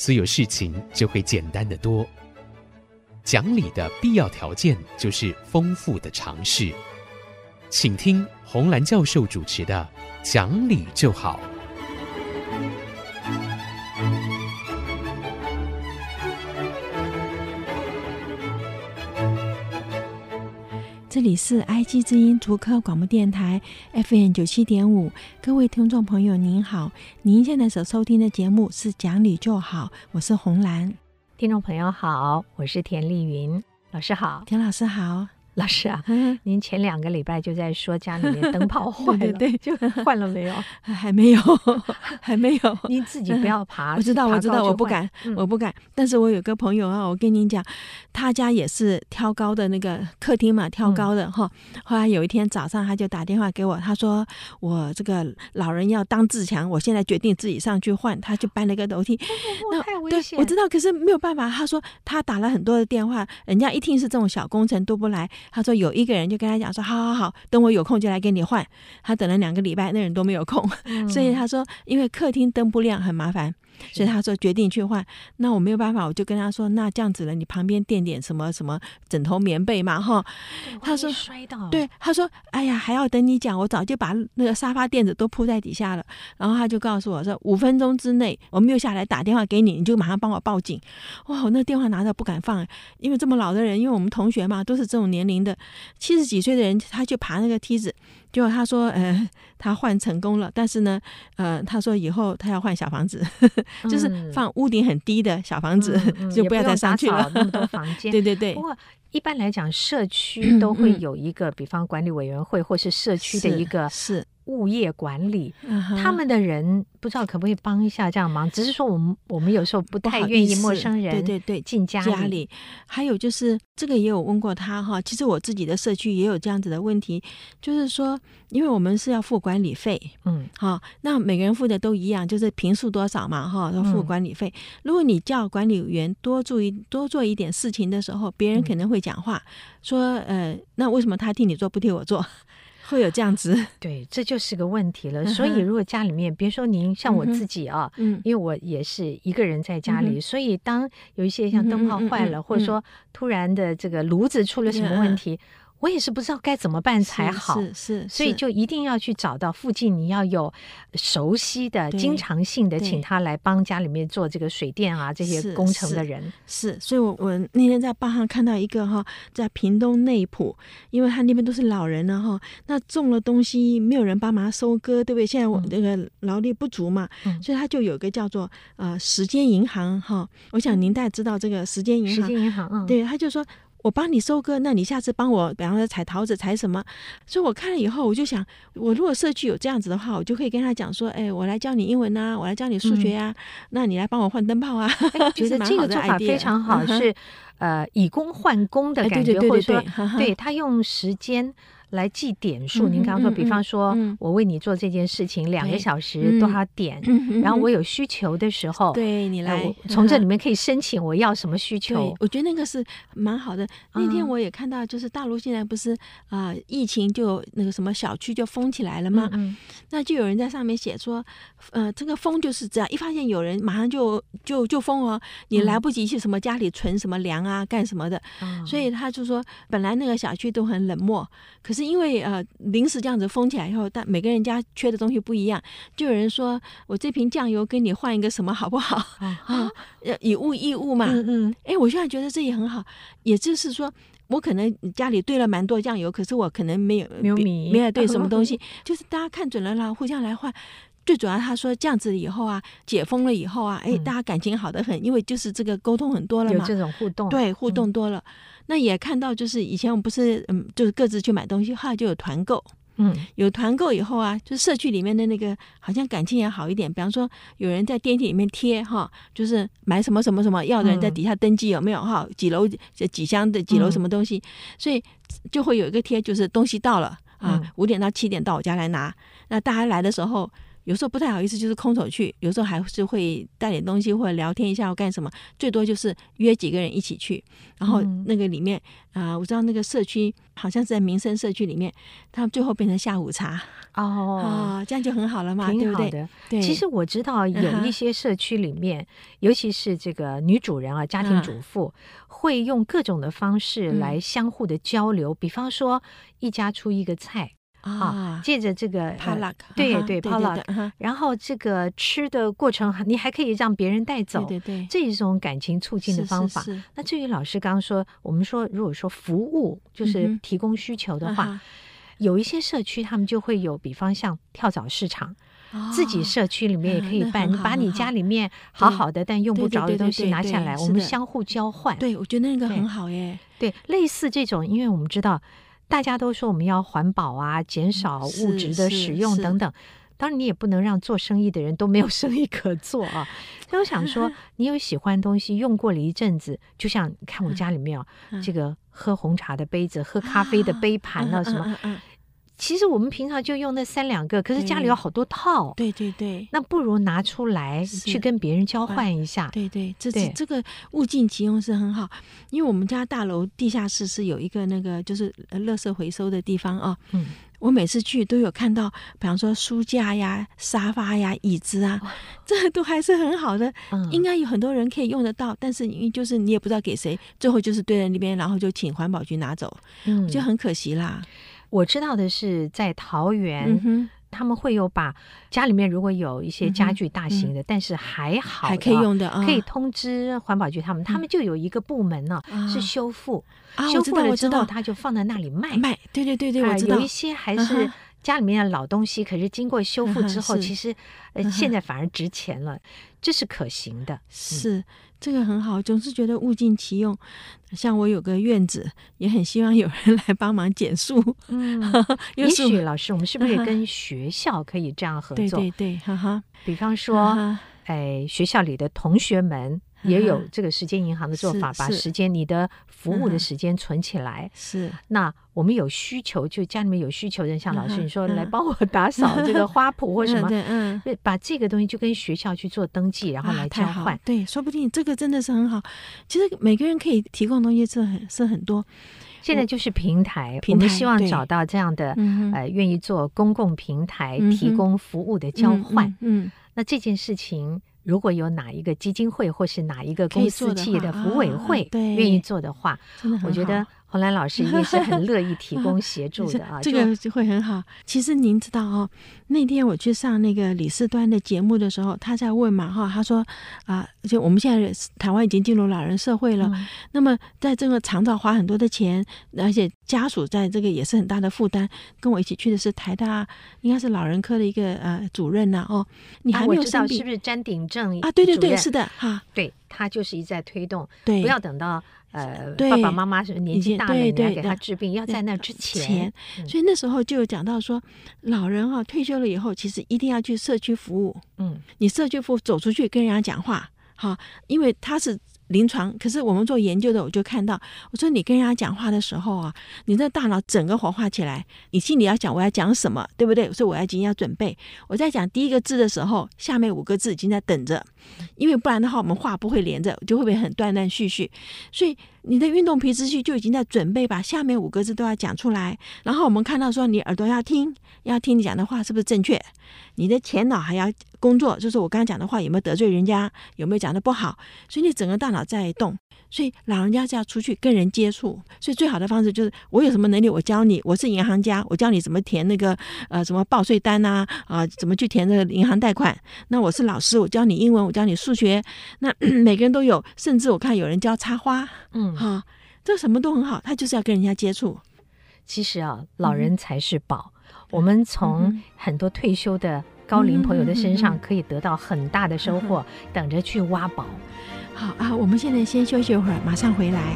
所有事情就会简单得多。讲理的必要条件就是丰富的尝试。请听红兰教授主持的《讲理就好》。这里是 iG 之音竹科广播电台 FM 九七点五，各位听众朋友您好，您现在所收听的节目是讲理就好，我是红兰。听众朋友好，我是田丽云老师好，田老师好。老师啊，您前两个礼拜就在说家里面灯泡坏了，对，对，对，就换了没有？还没有，还没有。您自己不要爬，我知道，我知道，我不敢，嗯、我不敢。但是我有个朋友啊，我跟您讲，他家也是挑高的那个客厅嘛，挑高的哈、嗯。后来有一天早上，他就打电话给我，他说我这个老人要当自强，我现在决定自己上去换。他就搬了一个楼梯，哦、那太危险。我知道，可是没有办法。他说他打了很多的电话，人家一听是这种小工程都不来。他说有一个人就跟他讲说，好好好，等我有空就来给你换。他等了两个礼拜，那人都没有空，嗯、所以他说，因为客厅灯不亮很麻烦。所以他说决定去换，那我没有办法，我就跟他说，那这样子了，你旁边垫点什么什么枕头棉被嘛，哈。他说摔到，对，他说，哎呀，还要等你讲，我早就把那个沙发垫子都铺在底下了。然后他就告诉我说，五分钟之内我没有下来打电话给你，你就马上帮我报警。哇，我那电话拿着不敢放，因为这么老的人，因为我们同学嘛，都是这种年龄的，七十几岁的人，他就爬那个梯子。就他说，呃，他换成功了，但是呢，呃，他说以后他要换小房子，嗯、就是放屋顶很低的小房子，就不要再上去了。那么多房 间，对对对。不过一般来讲，社区 都会有一个，嗯、比方管理委员会，或是社区的一个是。是物业管理，他们的人不知道可不可以帮一下这样忙？只是说我们我们有时候不太愿意陌生人对对对进家里。家里还有就是这个也有问过他哈，其实我自己的社区也有这样子的问题，就是说因为我们是要付管理费，嗯，好，那每个人付的都一样，就是平数多少嘛哈，要付管理费。如果你叫管理员多注意多做一点事情的时候，别人可能会讲话说，呃，那为什么他替你做不替我做？会有这样子，对，这就是个问题了。所以，如果家里面，别说您，像我自己啊，嗯，因为我也是一个人在家里，嗯、所以当有一些像灯泡坏了，或者说突然的这个炉子出了什么问题。我也是不知道该怎么办才好，是是，是，所以就一定要去找到附近，你要有熟悉的、经常性的，请他来帮家里面做这个水电啊这些工程的人。是，所以我我那天在报上看到一个哈，在屏东内埔，因为他那边都是老人了哈，那种了东西没有人帮忙收割，对不对？现在我那个劳力不足嘛，嗯、所以他就有一个叫做呃时间银行哈，我想您大概知道这个时间银行，时间银行，嗯，对，他就说。我帮你收割，那你下次帮我，比方说采桃子、采什么？所以我看了以后，我就想，我如果社区有这样子的话，我就可以跟他讲说，哎，我来教你英文啊，我来教你数学呀、啊，嗯、那你来帮我换灯泡啊。觉得这个做法非常好，是呃以工换工的感觉，或者说对他用时间。来记点数，您刚刚说，比方说，我为你做这件事情两个小时多少点，然后我有需求的时候，对你来从这里面可以申请我要什么需求。我觉得那个是蛮好的。那天我也看到，就是大陆现在不是啊，疫情就那个什么小区就封起来了吗？那就有人在上面写说，呃，这个封就是这样，一发现有人马上就就就封哦，你来不及去什么家里存什么粮啊，干什么的。所以他就说，本来那个小区都很冷漠，可是。是因为呃临时这样子封起来以后，但每个人家缺的东西不一样，就有人说，我这瓶酱油跟你换一个什么好不好？啊，以物易物嘛。嗯嗯。哎，我现在觉得这也很好，也就是说，我可能家里兑了蛮多酱油，可是我可能没有没有米，没有兑什么东西，就是大家看准了啦，互相来换。最主要他说这样子以后啊，解封了以后啊，哎，大家感情好的很，因为就是这个沟通很多了嘛，有这种互动，对，互动多了。那也看到，就是以前我们不是嗯，就是各自去买东西，后来就有团购，嗯，有团购以后啊，就是社区里面的那个好像感情也好一点。比方说，有人在电梯里面贴哈，就是买什么什么什么要的人在底下登记有没有哈？几楼几箱的几楼什么东西，嗯、所以就会有一个贴，就是东西到了啊，五点到七点到我家来拿。那大家来的时候。有时候不太好意思，就是空手去；有时候还是会带点东西或者聊天一下或干什么。最多就是约几个人一起去，然后那个里面啊、我知道那个社区好像是在民生社区里面，他们最后变成下午茶哦，啊，这样就很好了嘛，挺好的。对不对？对，其实我知道有一些社区里面，尤其是这个女主人啊，家庭主妇会用各种的方式来相互的交流，比方说一家出一个菜。啊，借着这个，对对 potluck 然后这个吃的过程，你还可以让别人带走，对对，这一种感情促进的方法。那至于老师刚刚说，我们说如果说服务就是提供需求的话，有一些社区他们就会有，比方像跳蚤市场，自己社区里面也可以办，你把你家里面好好的但用不着的东西拿下来，我们相互交换。对，我觉得那个很好耶。对，类似这种，因为我们知道。大家都说我们要环保啊，减少物质的使用等等。当然，你也不能让做生意的人都没有 生意可做啊。所以我想说，你有喜欢的东西，用过了一阵子，就像看我家里面啊，这个喝红茶的杯子、喝咖啡的杯盘啊，什么。其实我们平常就用那三两个，可是家里有好多套。对对对，那不如拿出来去跟别人交换一下。对对，这这这个物尽其用是很好。因为我们家大楼地下室是有一个那个就是垃圾回收的地方啊。嗯，我每次去都有看到，比方说书架呀、沙发呀、椅子啊，这都还是很好的。嗯，应该有很多人可以用得到，但是因为就是你也不知道给谁，最后就是堆在那边，然后就请环保局拿走，嗯，就很可惜啦。我知道的是，在桃园，嗯、他们会有把家里面如果有一些家具大型的，嗯、但是还好还可以用的，哦、可以通知环保局他们，嗯、他们就有一个部门呢，啊、是修复，啊、修复了之后他就放在那里卖卖。对对对对，我知道。有一些还是家里面的老东西，可是经过修复 之后，其实 呃现在反而值钱了，这是可行的。是。嗯这个很好，总是觉得物尽其用。像我有个院子，也很希望有人来帮忙剪树。嗯，也许老师，我们是不是跟学校可以这样合作？对对对，哈哈。比方说，哎，学校里的同学们。也有这个时间银行的做法，把时间你的服务的时间存起来。是，那我们有需求，就家里面有需求人，像老师你说来帮我打扫这个花圃或 什么，嗯，把这个东西就跟学校去做登记，然后来交换。对，说不定这个真的是很好。其实每个人可以提供的东西是很是很多。现在就是平台，我们希望找到这样的呃，愿意做公共平台提供服务的交换。嗯，那这件事情。如果有哪一个基金会或是哪一个公司企业的服委会愿意做的话，我觉得。洪兰老师也是很乐意提供 协助的啊，这个就会很好。其实您知道哦，那天我去上那个李四端的节目的时候，他在问嘛哈，他说啊，就我们现在台湾已经进入老人社会了，嗯、那么在这个长照花很多的钱，而且家属在这个也是很大的负担。跟我一起去的是台大，应该是老人科的一个呃主任呐哦，你还没有生病、啊、是不是詹鼎正啊？对对对，是的哈，对他就是一再推动，对，不要等到。呃，爸爸妈妈是年纪大了，你要给他治病，要在那之前。所以那时候就有讲到说，老人哈退休了以后，其实一定要去社区服务。嗯，你社区服务走出去跟人家讲话，好，因为他是。临床，可是我们做研究的，我就看到，我说你跟人家讲话的时候啊，你的大脑整个活化起来，你心里要讲我要讲什么，对不对？所以我要已经要准备。我在讲第一个字的时候，下面五个字已经在等着，因为不然的话，我们话不会连着，就会不会很断断续续。所以你的运动皮质序就已经在准备，把下面五个字都要讲出来。然后我们看到说，你耳朵要听，要听你讲的话是不是正确？你的前脑还要工作，就是我刚刚讲的话有没有得罪人家，有没有讲的不好，所以你整个大脑在动。所以老人家是要出去跟人接触，所以最好的方式就是我有什么能力，我教你。我是银行家，我教你怎么填那个呃什么报税单呐，啊，怎么去填这个银行贷款。那我是老师，我教你英文，我教你数学。那 每个人都有，甚至我看有人教插花，嗯，哈、啊，这什么都很好，他就是要跟人家接触。其实啊，老人才是宝。嗯、我们从很多退休的高龄朋友的身上可以得到很大的收获，等着去挖宝。好啊我们现在先休息一会儿马上回来。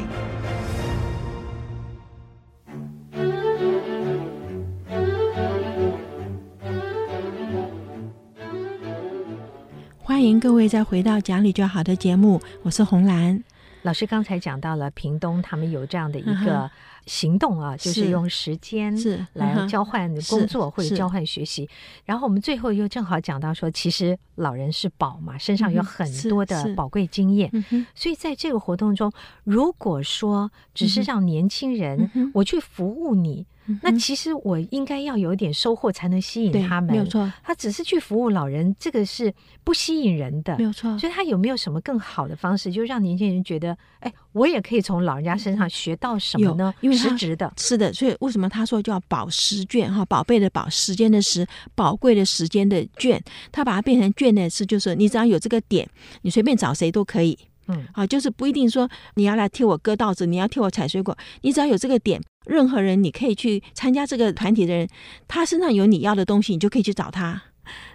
欢迎各位再回到讲理就好的节目我是红兰。老师。刚才讲到了屏东，他们有这样的一个行动啊，就是用时间来交换工作或者交换学习。然后我们最后又正好讲到说，其实老人是宝嘛，身上有很多的宝贵经验，所以在这个活动中，如果说只是让年轻人我去服务你。那其实我应该要有一点收获才能吸引他们，没有错。他只是去服务老人，这个是不吸引人的，没有错。所以他有没有什么更好的方式，就让年轻人觉得，哎，我也可以从老人家身上学到什么呢？因为实质的，是的。所以为什么他说叫保时券哈？宝贝的宝，时间的时，宝贵的时间的券，他把它变成券的是，就是你只要有这个点，你随便找谁都可以。嗯，啊，就是不一定说你要来替我割稻子，你要替我采水果，你只要有这个点，任何人你可以去参加这个团体的人，他身上有你要的东西，你就可以去找他，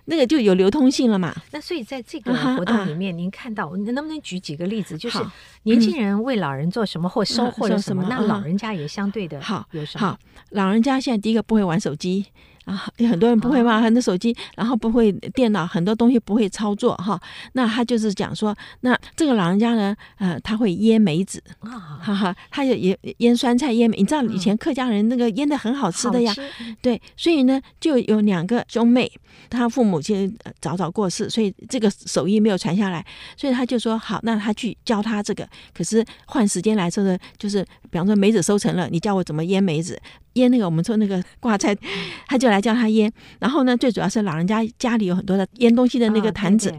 那个就有流通性了嘛。那所以在这个活动里面，您看到，能不能举几个例子？就是年轻人为老人做什么或收获了什么？那老人家也相对的好有什么？好，老人家现在第一个不会玩手机。啊，很多人不会嘛，很多手机，然后不会电脑，很多东西不会操作哈。那他就是讲说，那这个老人家呢，呃，他会腌梅子啊，哈哈，他也也腌酸菜腌梅，你知道以前客家人那个腌的很好吃的呀，对，所以呢，就有两个兄妹，他父母亲早早过世，所以这个手艺没有传下来，所以他就说好，那他去教他这个，可是换时间来说呢，就是比方说梅子收成了，你教我怎么腌梅子。腌那个，我们说那个挂菜，他就来教他腌。然后呢，最主要是老人家家里有很多的腌东西的那个坛子，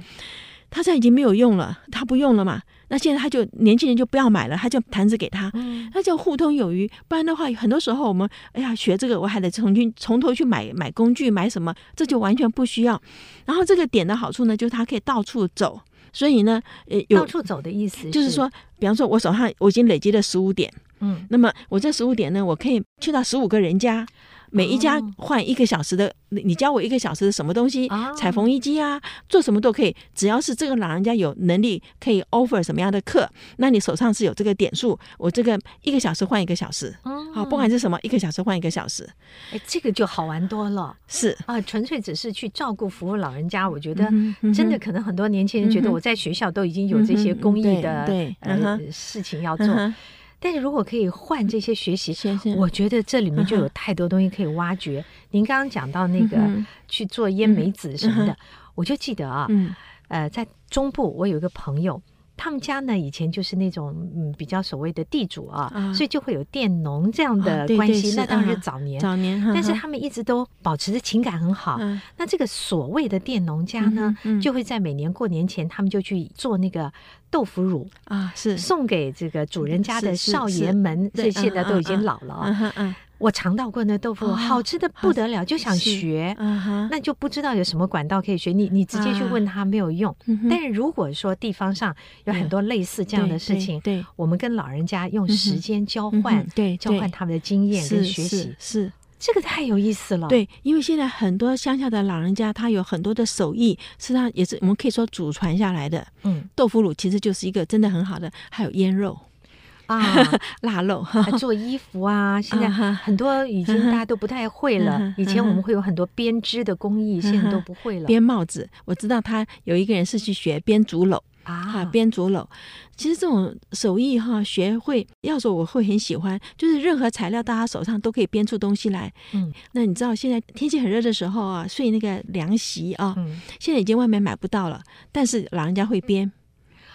他现在已经没有用了，他不用了嘛。那现在他就年轻人就不要买了，他就坛子给他，那就互通有余。不然的话，很多时候我们哎呀学这个，我还得重新从头去买买工具买什么，这就完全不需要。然后这个点的好处呢，就是他可以到处走。所以呢，呃，有到处走的意思，就是说，比方说我手上我已经累积了十五点。嗯，那么我这十五点呢，我可以去到十五个人家，每一家换一个小时的，哦、你教我一个小时的什么东西，哦、裁缝衣机啊，做什么都可以，只要是这个老人家有能力可以 offer 什么样的课，那你手上是有这个点数，我这个一个小时换一个小时，哦、好，不管是什么，一个小时换一个小时，哎，这个就好玩多了，是。啊，纯粹只是去照顾服务老人家，我觉得真的可能很多年轻人觉得我在学校都已经有这些公益的对呃事情要做。但是如果可以换这些学习，先生我觉得这里面就有太多东西可以挖掘。嗯、您刚刚讲到那个去做烟梅子什么的，嗯、我就记得啊，嗯、呃，在中部我有一个朋友。他们家呢，以前就是那种嗯比较所谓的地主啊，啊所以就会有佃农这样的关系。啊、那当然是早年，早年，但是他们一直都保持着情感很好。啊、那这个所谓的佃农家呢，嗯嗯、就会在每年过年前，他们就去做那个豆腐乳啊，是送给这个主人家的少爷们。这现在都已经老了啊。我尝到过那豆腐，好吃的不得了，就想学，那就不知道有什么管道可以学。你你直接去问他没有用。但是如果说地方上有很多类似这样的事情，对，我们跟老人家用时间交换，对，交换他们的经验跟学习，是这个太有意思了。对，因为现在很多乡下的老人家，他有很多的手艺，是他也是我们可以说祖传下来的。嗯，豆腐乳其实就是一个真的很好的，还有腌肉。啊，腊肉做衣服啊，现在很多已经大家都不太会了。以前我们会有很多编织的工艺，现在都不会了。编帽子，我知道他有一个人是去学编竹篓啊，编竹篓。其实这种手艺哈，学会要说我会很喜欢，就是任何材料到他手上都可以编出东西来。嗯，那你知道现在天气很热的时候啊，睡那个凉席啊，现在已经外面买不到了，但是老人家会编。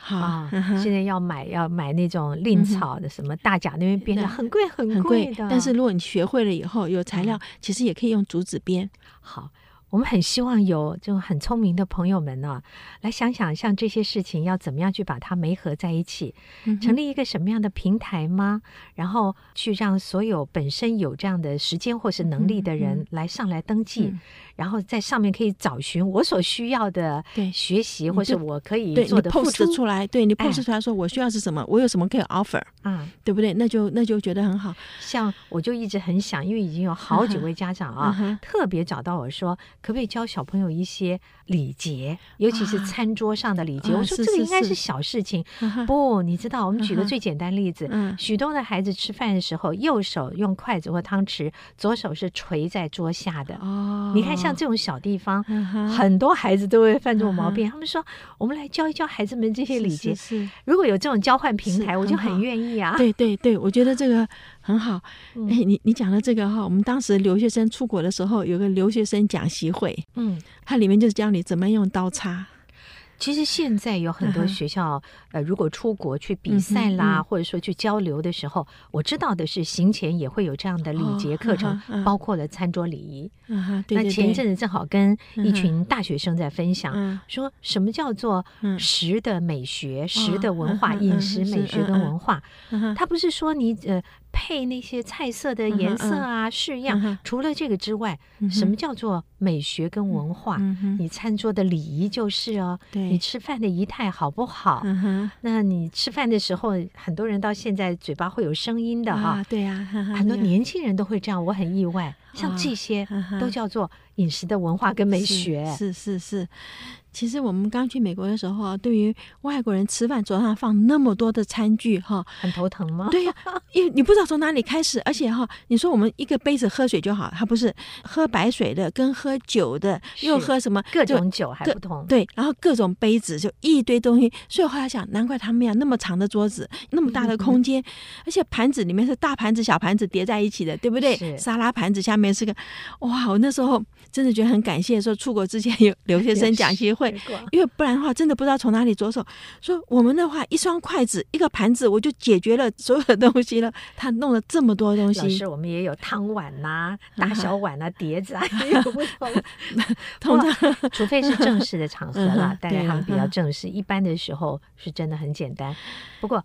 好，现在要买要买那种蔺草的，什么大甲那边编的，很贵很贵的。但是如果你学会了以后，有材料，其实也可以用竹子编。好。我们很希望有这种很聪明的朋友们呢、啊，来想想像这些事情要怎么样去把它媒合在一起，嗯、成立一个什么样的平台吗？然后去让所有本身有这样的时间或是能力的人来上来登记，然后在上面可以找寻我所需要的学习，或是我可以做的付出出来。对，你 post 出来说我需要是什么，哎、我有什么可以 offer，嗯，对不对？那就那就觉得很好。像我就一直很想，因为已经有好几位家长啊，嗯、特别找到我说。可不可以教小朋友一些礼节，尤其是餐桌上的礼节。啊、我说这个应该是小事情，不？你知道，我们举个最简单例子，嗯、许多的孩子吃饭的时候，右手用筷子或汤匙，左手是垂在桌下的。哦，你看像这种小地方，嗯、很多孩子都会犯这种毛病。嗯、他们说，我们来教一教孩子们这些礼节。是，是，是，如果有这种交换平台，我就很愿意啊。对对对，我觉得这个很好。嗯、哎，你你讲的这个哈，我们当时留学生出国的时候，有个留学生讲习会，嗯，它里面就是教你怎么用刀叉。其实现在有很多学校，呃，如果出国去比赛啦，或者说去交流的时候，我知道的是行前也会有这样的礼节课程，包括了餐桌礼仪。那前一阵子正好跟一群大学生在分享，说什么叫做食的美学、食的文化、饮食美学跟文化。他不是说你呃。配那些菜色的颜色啊，式样。Uh. 除了这个之外，uh. 什么叫做美学跟文化？Uh. 你餐桌的礼仪就是哦。对，你吃饭的仪态好不好？Uh. 那你吃饭的时候，很多人到现在嘴巴会有声音的哈。Uh. 对呀，很多年轻人都会这样，我很意外。像这些都叫做饮食的文化跟美学。Uh. 是是是。是其实我们刚去美国的时候啊，对于外国人吃饭桌上放那么多的餐具，哈，很头疼吗？对呀，因为你不知道从哪里开始，而且哈，你说我们一个杯子喝水就好，他不是喝白水的，跟喝酒的又喝什么各种酒还不同，对，然后各种杯子就一堆东西，所以后来想，难怪他们要那么长的桌子，那么大的空间，而且盘子里面是大盘子、小盘子叠在一起的，对不对？沙拉盘子下面是个，哇，我那时候真的觉得很感谢，说出国之前有留学生讲习会。因为不然的话，真的不知道从哪里着手。说我们的话，一双筷子，一个盘子，我就解决了所有的东西了。他弄了这么多东西，老师，我们也有汤碗呐、啊，大小碗啊，碟子啊，也有不同。通常，除非是正式的场合啦，大概他们比较正式。一般的时候是真的很简单。不过，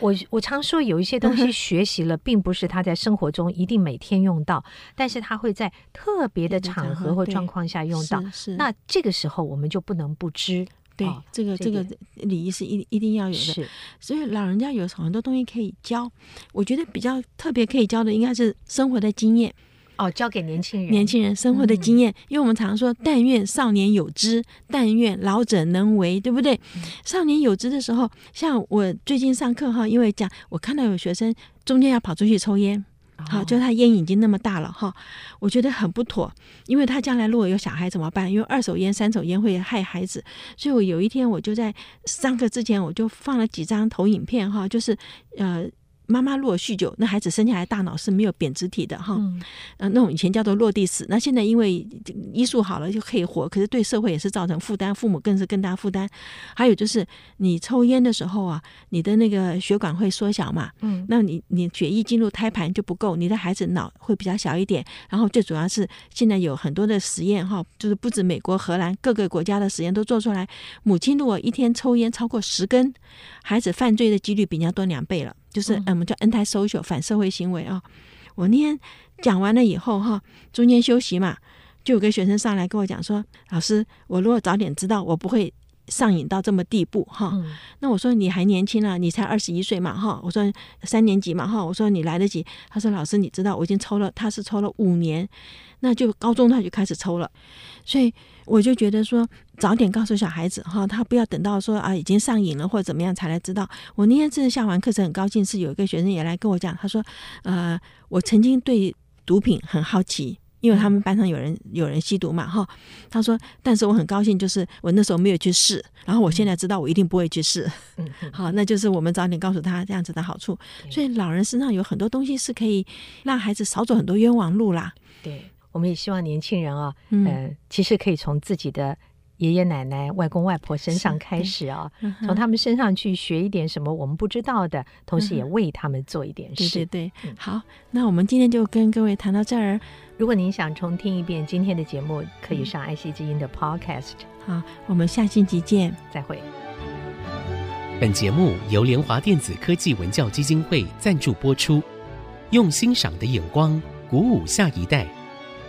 我我常说有一些东西 学习了，并不是他在生活中一定每天用到，但是他会在特别的场合或状况下用到。那这个时候我们就不能不知。对，这个这个礼仪是一一定要有的。是，所以老人家有很多东西可以教。我觉得比较特别可以教的，应该是生活的经验。哦，交给年轻人，年轻人生活的经验，嗯、因为我们常说“但愿少年有知，但愿老者能为”，对不对？嗯、少年有知的时候，像我最近上课哈，因为讲我看到有学生中间要跑出去抽烟，哦、好，就他烟瘾已经那么大了哈，我觉得很不妥，因为他将来如果有小孩怎么办？因为二手烟、三手烟会害孩子，所以我有一天我就在上课之前我就放了几张投影片哈，就是呃。妈妈如果酗酒，那孩子生下来大脑是没有胼胝体的哈，嗯，那种以前叫做落地死。那现在因为医术好了就可以活，可是对社会也是造成负担，父母更是更大负担。还有就是你抽烟的时候啊，你的那个血管会缩小嘛，嗯，那你你血液进入胎盘就不够，你的孩子脑会比较小一点。然后最主要是现在有很多的实验哈，就是不止美国、荷兰各个国家的实验都做出来，母亲如果一天抽烟超过十根，孩子犯罪的几率比人家多两倍了。就是嗯，我们叫 anti-social 反社会行为啊。我那天讲完了以后哈，中间休息嘛，就有个学生上来跟我讲说：“老师，我如果早点知道，我不会上瘾到这么地步哈。”那我说你还年轻啊，你才二十一岁嘛哈。我说三年级嘛哈。我说你来得及。他说：“老师，你知道我已经抽了，他是抽了五年，那就高中他就开始抽了，所以。”我就觉得说，早点告诉小孩子哈，他不要等到说啊已经上瘾了或者怎么样才来知道。我那天真的下完课程很高兴，是有一个学生也来跟我讲，他说，呃，我曾经对毒品很好奇，因为他们班上有人有人吸毒嘛哈。他说，但是我很高兴，就是我那时候没有去试，然后我现在知道我一定不会去试。嗯，好，那就是我们早点告诉他这样子的好处。所以老人身上有很多东西是可以让孩子少走很多冤枉路啦。对。我们也希望年轻人啊，嗯、呃，其实可以从自己的爷爷奶奶、外公外婆身上开始啊，嗯、从他们身上去学一点什么我们不知道的，同时也为他们做一点事。对对对，好，那我们今天就跟各位谈到这儿。如果您想重听一遍今天的节目，可以上爱惜之音的 Podcast。好，我们下星期见，再会。本节目由联华电子科技文教基金会赞助播出，用欣赏的眼光鼓舞下一代。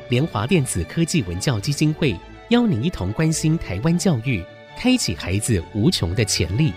联华电子科技文教基金会邀您一同关心台湾教育，开启孩子无穷的潜力。